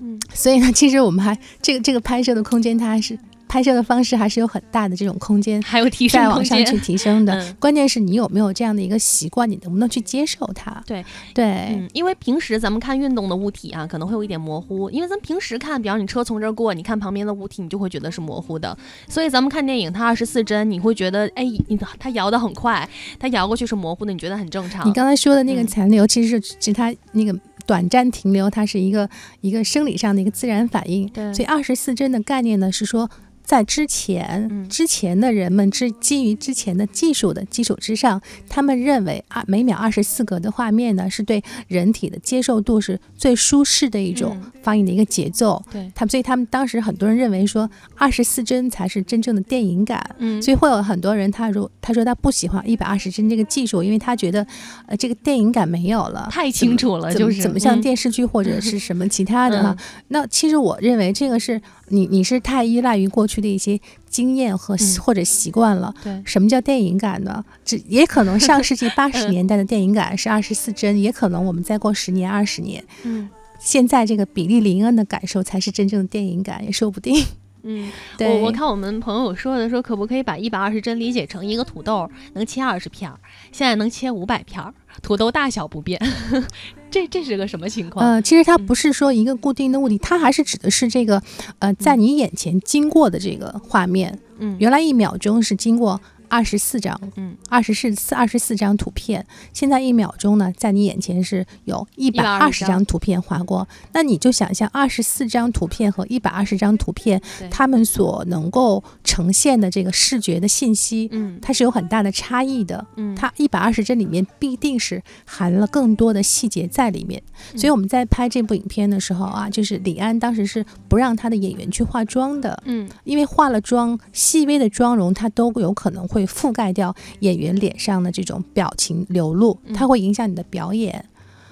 Speaker 1: 嗯，
Speaker 2: 所以呢，其实我们还这个这个拍摄的空间，它还是拍摄的方式还是有很大的这种空间，
Speaker 1: 还有提升
Speaker 2: 再往上去提升的。
Speaker 1: 嗯
Speaker 2: 关键是你有没有这样的一个习惯，你能不能去接受它？
Speaker 1: 对
Speaker 2: 对，
Speaker 1: 嗯，因为平时咱们看运动的物体啊，可能会有一点模糊，因为咱们平时看，比方你车从这儿过，你看旁边的物体，你就会觉得是模糊的。所以咱们看电影，它二十四帧，你会觉得，哎，你它摇得很快，它摇过去是模糊的，你觉得很正常。
Speaker 2: 你刚才说的那
Speaker 1: 嗯
Speaker 2: 个残留，其实是指它那个短暂停留，它是一个一个生理上的一个自然反应。
Speaker 1: 对
Speaker 2: 所以二十四帧的概念呢，是说在之前、
Speaker 1: 嗯。
Speaker 2: 之前的人们之基于之前的技术的基础之上，他们认为啊每秒二十四格的画面呢，是对人体的接受度是最舒适的一种
Speaker 1: 嗯。
Speaker 2: 放映的一个节奏。
Speaker 1: 对。
Speaker 2: 他们所以他们当时很多人认为说二十四帧才是真正的电影感。
Speaker 1: 嗯。
Speaker 2: 所以会有很多人他如他说他不喜欢一百二十帧这个技术，因为他觉得呃这个电影感没有了，
Speaker 1: 太清楚了就是。
Speaker 2: 怎么像
Speaker 1: 嗯。
Speaker 2: 电视剧或者是什么其他的哈。[laughs]
Speaker 1: 嗯。
Speaker 2: 那其实我认为这个是你你是太依赖于过去的一些经验和、
Speaker 1: 嗯
Speaker 2: 或者习惯了。
Speaker 1: 对
Speaker 2: 什么叫电影感呢？这也可能上世纪 [laughs] 八十
Speaker 1: 嗯
Speaker 2: 年代的电影感是二十四帧，也可能我们再过十年二十年，
Speaker 1: 嗯
Speaker 2: 现在这个比利林恩的感受才是真正的电影感，也说不定。
Speaker 1: 嗯，
Speaker 2: 对
Speaker 1: 我我看我们朋友说的，说可不可以把一百二十帧理解成一个土豆能切二十片儿，现在能切五百片儿，土豆大小不变，[laughs] 这这是个什么情况？
Speaker 2: 呃，其实它不是说一个固定的物体，它还是指的是这个呃，在你眼前经过的这个画面。
Speaker 1: 嗯
Speaker 2: 原来一秒钟是经过二十四张，
Speaker 1: 嗯，
Speaker 2: 二十四四二十四张图片，现在一秒钟呢，在你眼前是有一百二十张图片划过。那你就想象二十四张图片和一百二十张图片
Speaker 1: 对，
Speaker 2: 它们所能够呈现的这个视觉的信息，
Speaker 1: 嗯
Speaker 2: 它是有很大的差异的。
Speaker 1: 嗯
Speaker 2: 它一百二十帧里面必定是含了更多的细节在里面。所以我们在拍这部影片的时候啊，就是李安当时是不让他的演员去化妆的，
Speaker 1: 嗯，
Speaker 2: 因为化了妆，细微的妆容他都有可能会覆盖掉演员脸上的这种表情流露，它会影响你的表演。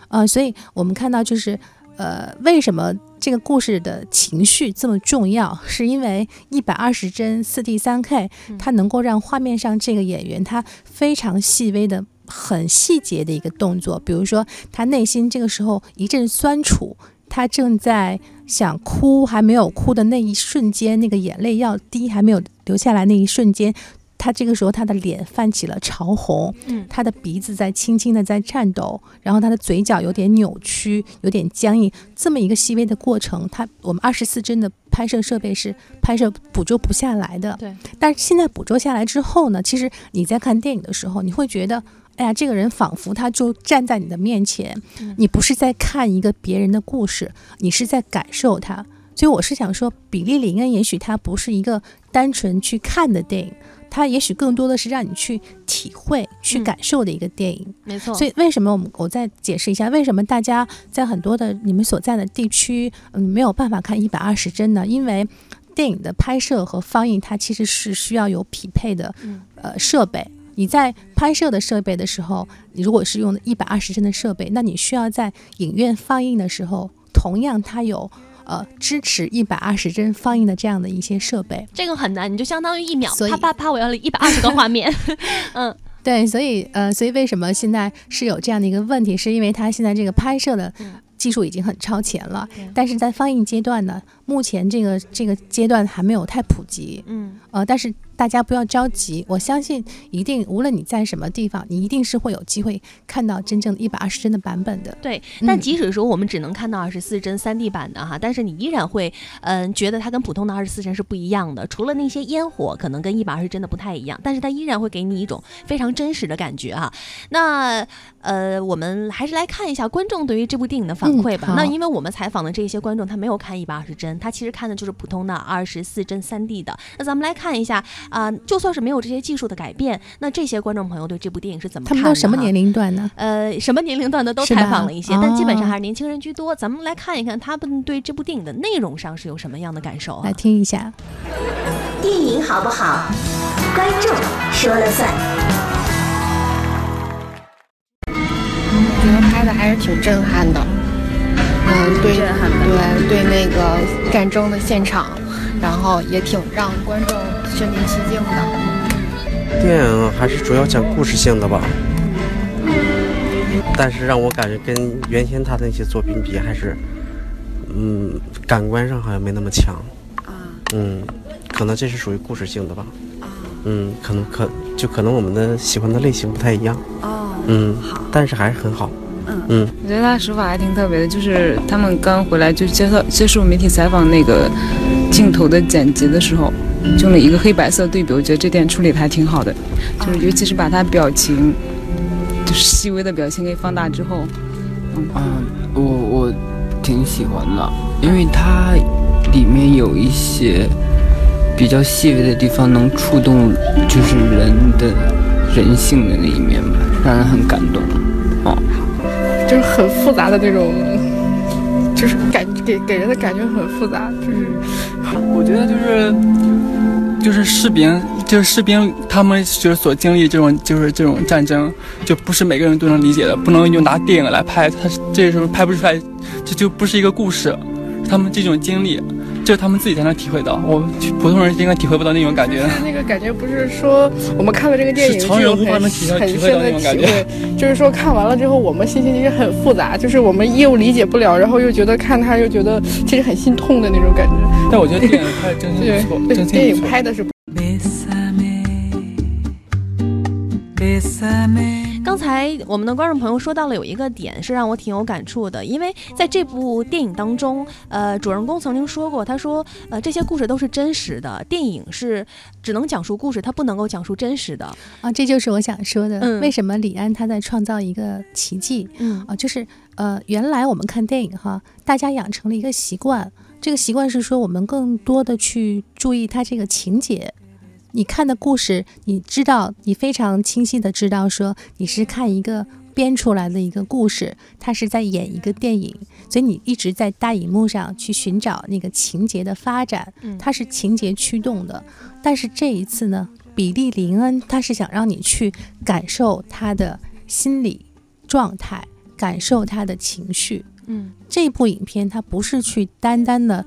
Speaker 2: 呃，所以我们看到就是。呃，为什么这个故事的情绪这么重要？是因为一百二十帧四 D 三 K，它能够让画面上这个演员他非常细微的、很细节的一个动作，比如说他内心这个时候一阵酸楚，他正在想哭，还没有哭的那一瞬间，那个眼泪要滴还没有流下来那一瞬间。他这个时候，他的脸泛起了潮红，
Speaker 1: 嗯
Speaker 2: 他的鼻子在轻轻的在颤抖，然后他的嘴角有点扭曲，有点僵硬，这么一个细微的过程，他我们二十四帧的拍摄设备是拍摄捕捉不下来的。
Speaker 1: 对，
Speaker 2: 但是现在捕捉下来之后呢，其实你在看电影的时候，你会觉得，哎呀，这个人仿佛他就站在你的面前，
Speaker 1: 嗯
Speaker 2: 你不是在看一个别人的故事，你是在感受他。所以我是想说，比利林恩也许他不是一个单纯去看的电影，它也许更多的是让你去体会、去感受的一个电影。
Speaker 1: 没错。
Speaker 2: 所以为什么我们我再解释一下，为什么大家在很多的你们所在的地区，嗯，没有办法看一百二十帧呢？因为电影的拍摄和放映，它其实是需要有匹配的
Speaker 1: 嗯
Speaker 2: 呃设备。你在拍摄的设备的时候，你如果是用一百二十帧的设备，那你需要在影院放映的时候，同样它有呃支持一百二十帧放映的这样的一些设备。
Speaker 1: 这个很难，你就相当于一秒啪啪啪，我要了一百二十个画面，[laughs] 嗯。
Speaker 2: 对，所以呃，所以为什么现在是有这样的一个问题，是因为它现在这个拍摄的技术已经很超前了，但是在放映阶段呢，目前这个这个阶段还没有太普及，
Speaker 1: 嗯，
Speaker 2: 呃，但是大家不要着急，我相信一定，无论你在什么地方，你一定是会有机会看到真正的一百二十帧的版本的。
Speaker 1: 对，
Speaker 2: 嗯
Speaker 1: 但即使说我们只能看到二十四帧三 D 版的哈，但是你依然会嗯、觉得它跟普通的二十四帧是不一样的。除了那些烟火可能跟一百二十帧的不太一样，但是它依然会给你一种非常真实的感觉哈。那呃，我们还是来看一下观众对于这部电影的反馈吧。
Speaker 2: 嗯
Speaker 1: 那因为我们采访的这些观众，他没有看一百二十帧，他其实看的就是普通的二十四帧三 D 的。那咱们来看一下啊、就算是没有这些技术的改变，那这些观众朋友对这部电影是怎么
Speaker 2: 他
Speaker 1: 看的？
Speaker 2: 他们都什么年
Speaker 1: 龄？
Speaker 2: 段呢？
Speaker 1: 呃，什么年龄段的都采访了一些，但基本上
Speaker 2: 哦
Speaker 1: 还是年轻人居多。咱们来看一看他们对这部电影的内容上是有什么样的感受啊
Speaker 2: 来？听一下。
Speaker 8: 电影好不好，观众说了算。
Speaker 15: 我觉得拍的还是挺震撼的。嗯，对，对对，那个战争的现场，然后也挺让观众身临其境的。
Speaker 16: 电影还是主要讲故事性的吧，但是让我感觉跟原先他的那些作品比，还是，嗯，感官上好像没那么强。嗯，可能这是属于故事性的吧。嗯，可能可就可能我们的喜欢的类型不太一样。
Speaker 17: 哦，
Speaker 16: 嗯，但是还是很好。
Speaker 17: 嗯。
Speaker 16: 嗯，
Speaker 17: 我觉得他手法还挺特别的，就是他们刚回来就接受接受媒体采访那个镜头的剪辑的时候，用了一个黑白色对比，我觉得这点处理的还挺好的，就是尤其是把他表情，就是细微的表情给放大之后，嗯，
Speaker 18: 啊，我我挺喜欢的，因为它里面有一些比较细微的地方，能触动就是人的人性的那一面吧，让人很感动。
Speaker 15: 就是很复杂的那种，就是感给给人的感觉很复杂，就是
Speaker 19: 我觉得就是就是士兵，就是士兵他们就是所经历这种就是这种战争，就不是每个人都能理解的，不能用拿电影来拍，他这时候拍不出来，这就不是一个故事，他们这种经历，只有他们自己才能体会到，我普通人应该体会不到那种感觉。
Speaker 15: 那个感觉不是说我们看了这个电影
Speaker 19: 是常人无法
Speaker 15: 就有很
Speaker 19: 能体体会到
Speaker 15: 深的
Speaker 19: 那种感觉
Speaker 15: 体会，就是说看完了之后，我们心情其实很复杂，就是我们又理解不了，然后又觉得看他又觉得其实很心痛的那种感觉。
Speaker 19: 但我觉得电影拍的真心不错，
Speaker 15: 对，
Speaker 19: 真心
Speaker 15: 电影。拍的是。
Speaker 1: 刚才我们的观众朋友说到了有一个点是让我挺有感触的，因为在这部电影当中，呃，主人公曾经说过，他说，呃，这些故事都是真实的，电影是只能讲述故事，它不能够讲述真实的。
Speaker 2: 啊，这就是我想说的。
Speaker 1: 嗯
Speaker 2: 为什么李安他在创造一个奇迹？
Speaker 1: 嗯
Speaker 2: 啊，就是呃，原来我们看电影哈，大家养成了一个习惯，这个习惯是说我们更多的去注意它这个情节。你看的故事，你知道，你非常清晰的知道说你是看一个编出来的一个故事，他是在演一个电影，所以你一直在大荧幕上去寻找那个情节的发展，
Speaker 1: 嗯
Speaker 2: 它是情节驱动的。但是这一次呢，比利·林恩他是想让你去感受他的心理状态，感受他的情绪。
Speaker 1: 嗯
Speaker 2: 这部影片它不是去单单的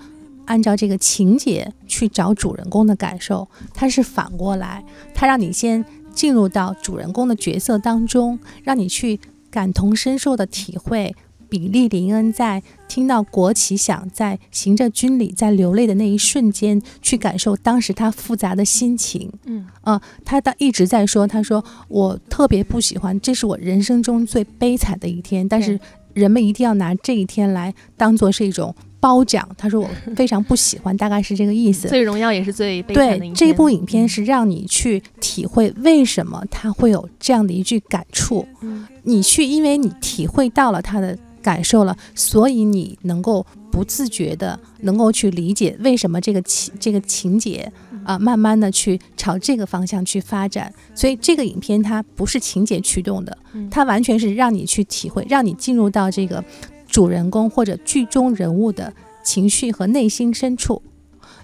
Speaker 2: 按照这个情节去找主人公的感受，它是反过来，它让你先进入到主人公的角色当中，让你去感同身受的体会。比利·林恩在听到国旗响，在行着军礼，在流泪的那一瞬间，去感受当时他复杂的心情。
Speaker 1: 嗯
Speaker 2: 呃，他当一直在说，他说我特别不喜欢，这是我人生中最悲惨的一天，但是人们一定要拿这一天来当做是一种褒奖。他说我非常不喜欢，[laughs] 大概是这个意思。
Speaker 1: 最荣耀也是最悲惨的一
Speaker 2: 对，这
Speaker 1: 天
Speaker 2: 部影片是让你去体会为什么他会有这样的一句感触。
Speaker 1: 嗯
Speaker 2: 你去，因为你体会到了他的感受了，所以你能够不自觉的能够去理解为什么这个情这个情节啊、慢慢的去朝这个方向去发展。所以这个影片它不是情节驱动的，
Speaker 1: 嗯
Speaker 2: 它完全是让你去体会，让你进入到这个主人公或者剧中人物的情绪和内心深处。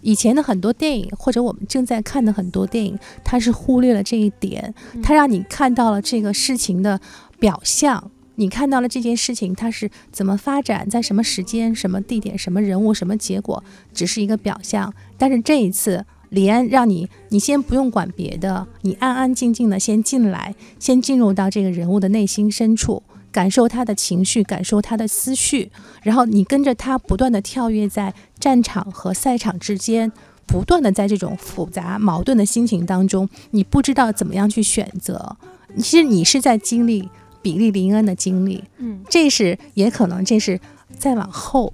Speaker 2: 以前的很多电影，或者我们正在看的很多电影，它是忽略了这一点，它让你看到了这个事情的表象，你看到了这件事情它是怎么发展，在什么时间、什么地点、什么人物、什么结果，只是一个表象。但是这一次，李安让你，你先不用管别的，你安安静静的先进来，先进入到这个人物的内心深处。感受他的情绪，感受他的思绪，然后你跟着他不断的跳跃在战场和赛场之间，不断的在这种复杂矛盾的心情当中，你不知道怎么样去选择。其实你是在经历比利·林恩的经历，
Speaker 1: 嗯，
Speaker 2: 这是也可能这是再往后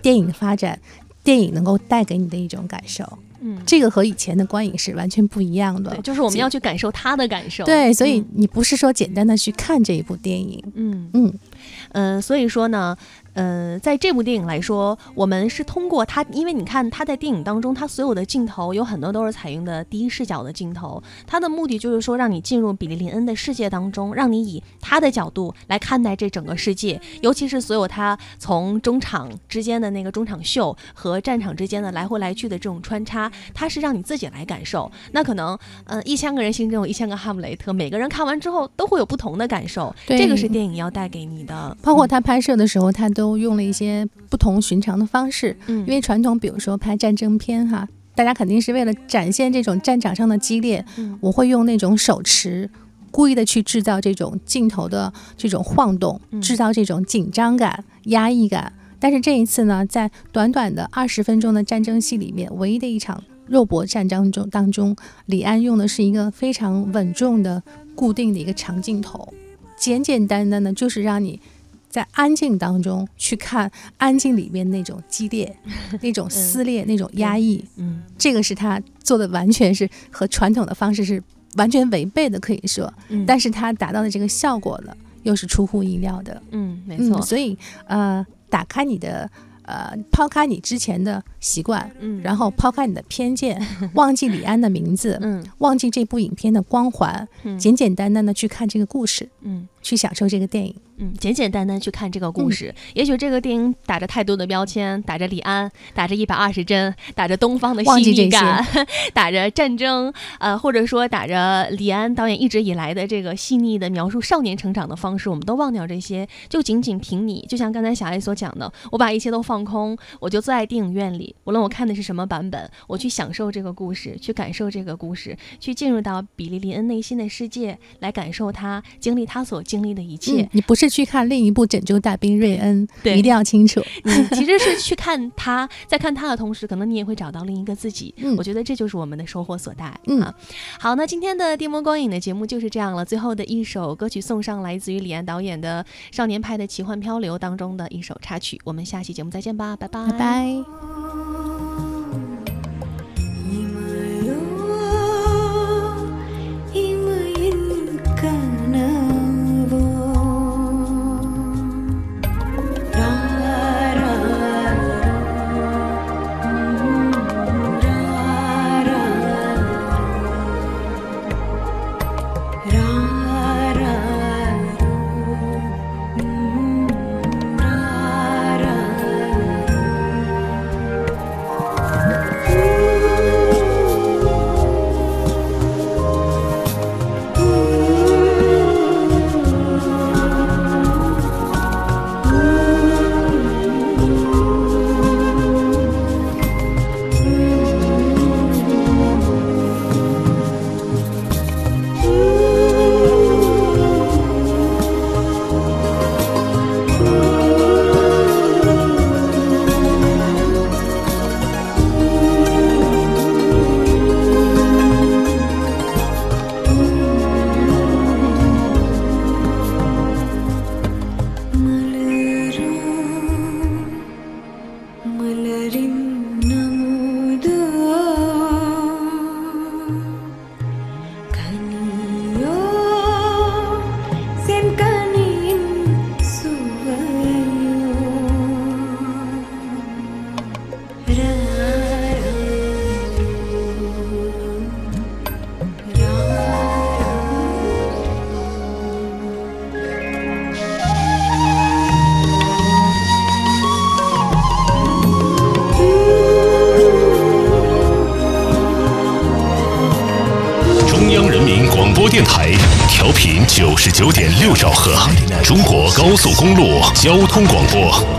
Speaker 2: 电影发展，电影能够带给你的一种感受。
Speaker 1: 嗯，
Speaker 2: 这个和以前的观影是完全不一样的。
Speaker 1: 对，就是我们要去感受他的感受。
Speaker 2: 对，所以
Speaker 1: 嗯
Speaker 2: 你不是说简单的去看这一部电影。
Speaker 1: 嗯
Speaker 2: 嗯
Speaker 1: 呃，所以说呢，呃，在这部电影来说，我们是通过它，因为你看他在电影当中，他所有的镜头有很多都是采用的第一视角的镜头，他的目的就是说让你进入比利林恩的世界当中，让你以他的角度来看待这整个世界，尤其是所有他从中场之间的那个中场秀和战场之间的来回来去的这种穿插，他是让你自己来感受。那可能，呃，一千个人心中有一千个哈姆雷特，每个人看完之后都会有不同的感受，这个是电影要带给你的。
Speaker 2: 包括他拍摄的时候，他都用了一些不同寻常的方式，
Speaker 1: 嗯
Speaker 2: 因为传统比如说拍战争片哈，大家肯定是为了展现这种战场上的激烈，
Speaker 1: 嗯
Speaker 2: 我会用那种手持。故意的去制造这种镜头的这种晃动，
Speaker 1: 嗯
Speaker 2: 制造这种紧张感、压抑感。但是这一次呢，在短短的二十分钟的战争戏里面，唯一的一场肉搏战当中当中，李安用的是一个非常稳重的、固定的一个长镜头，简简单单的，就是让你在安静当中去看安静里面那种激烈、[laughs] 那种撕裂、那种压抑。
Speaker 1: 嗯，
Speaker 2: 这个是他做的，完全是和传统的方式是完全违背的，可以说。
Speaker 1: 嗯
Speaker 2: 但是他达到的这个效果呢，又是出乎意料的。
Speaker 1: 嗯，没错。
Speaker 2: 所以呃，打开你的。呃，抛开你之前的习惯，
Speaker 1: 嗯，
Speaker 2: 然后抛开你的偏见，[laughs] 忘记李安的名字，
Speaker 1: 嗯，
Speaker 2: 忘记这部影片的光环，
Speaker 1: 嗯
Speaker 2: 简简单单的去看这个故事，
Speaker 1: 嗯，
Speaker 2: 去享受这个电影。
Speaker 1: 嗯，简简单单去看这个故事。也许这个电影打着太多的标签，打着李安，打着一百二十帧，打着东方的细腻感，[laughs] 打着战争，呃，或者说打着李安导演一直以来的这个细腻的描述少年成长的方式，我们都忘掉这些，就仅仅凭你，就像刚才小艾所讲的，我把一切都放空，我就坐在电影院里，无论我看的是什么版本，我去享受这个故事，去感受这个故事，去进入到比利林恩内心的世界，来感受他经历他所经历的一切。
Speaker 2: 嗯，你不是去看另一部《拯救大兵瑞恩》，
Speaker 1: 对
Speaker 2: 一定要清楚。[laughs]
Speaker 1: 你，其实是去看他，在看他的同时，可能你也会找到另一个自己。
Speaker 2: 嗯
Speaker 1: 我觉得这就是我们的收获所在。
Speaker 2: 嗯
Speaker 1: 啊，好，那今天的电波光影的节目就是这样了。最后的一首歌曲送上，来自于李安导演的《少年派的奇幻漂流》当中的一首插曲。我们下期节目再见吧，拜拜，
Speaker 2: 拜
Speaker 5: 高速公路交通广播。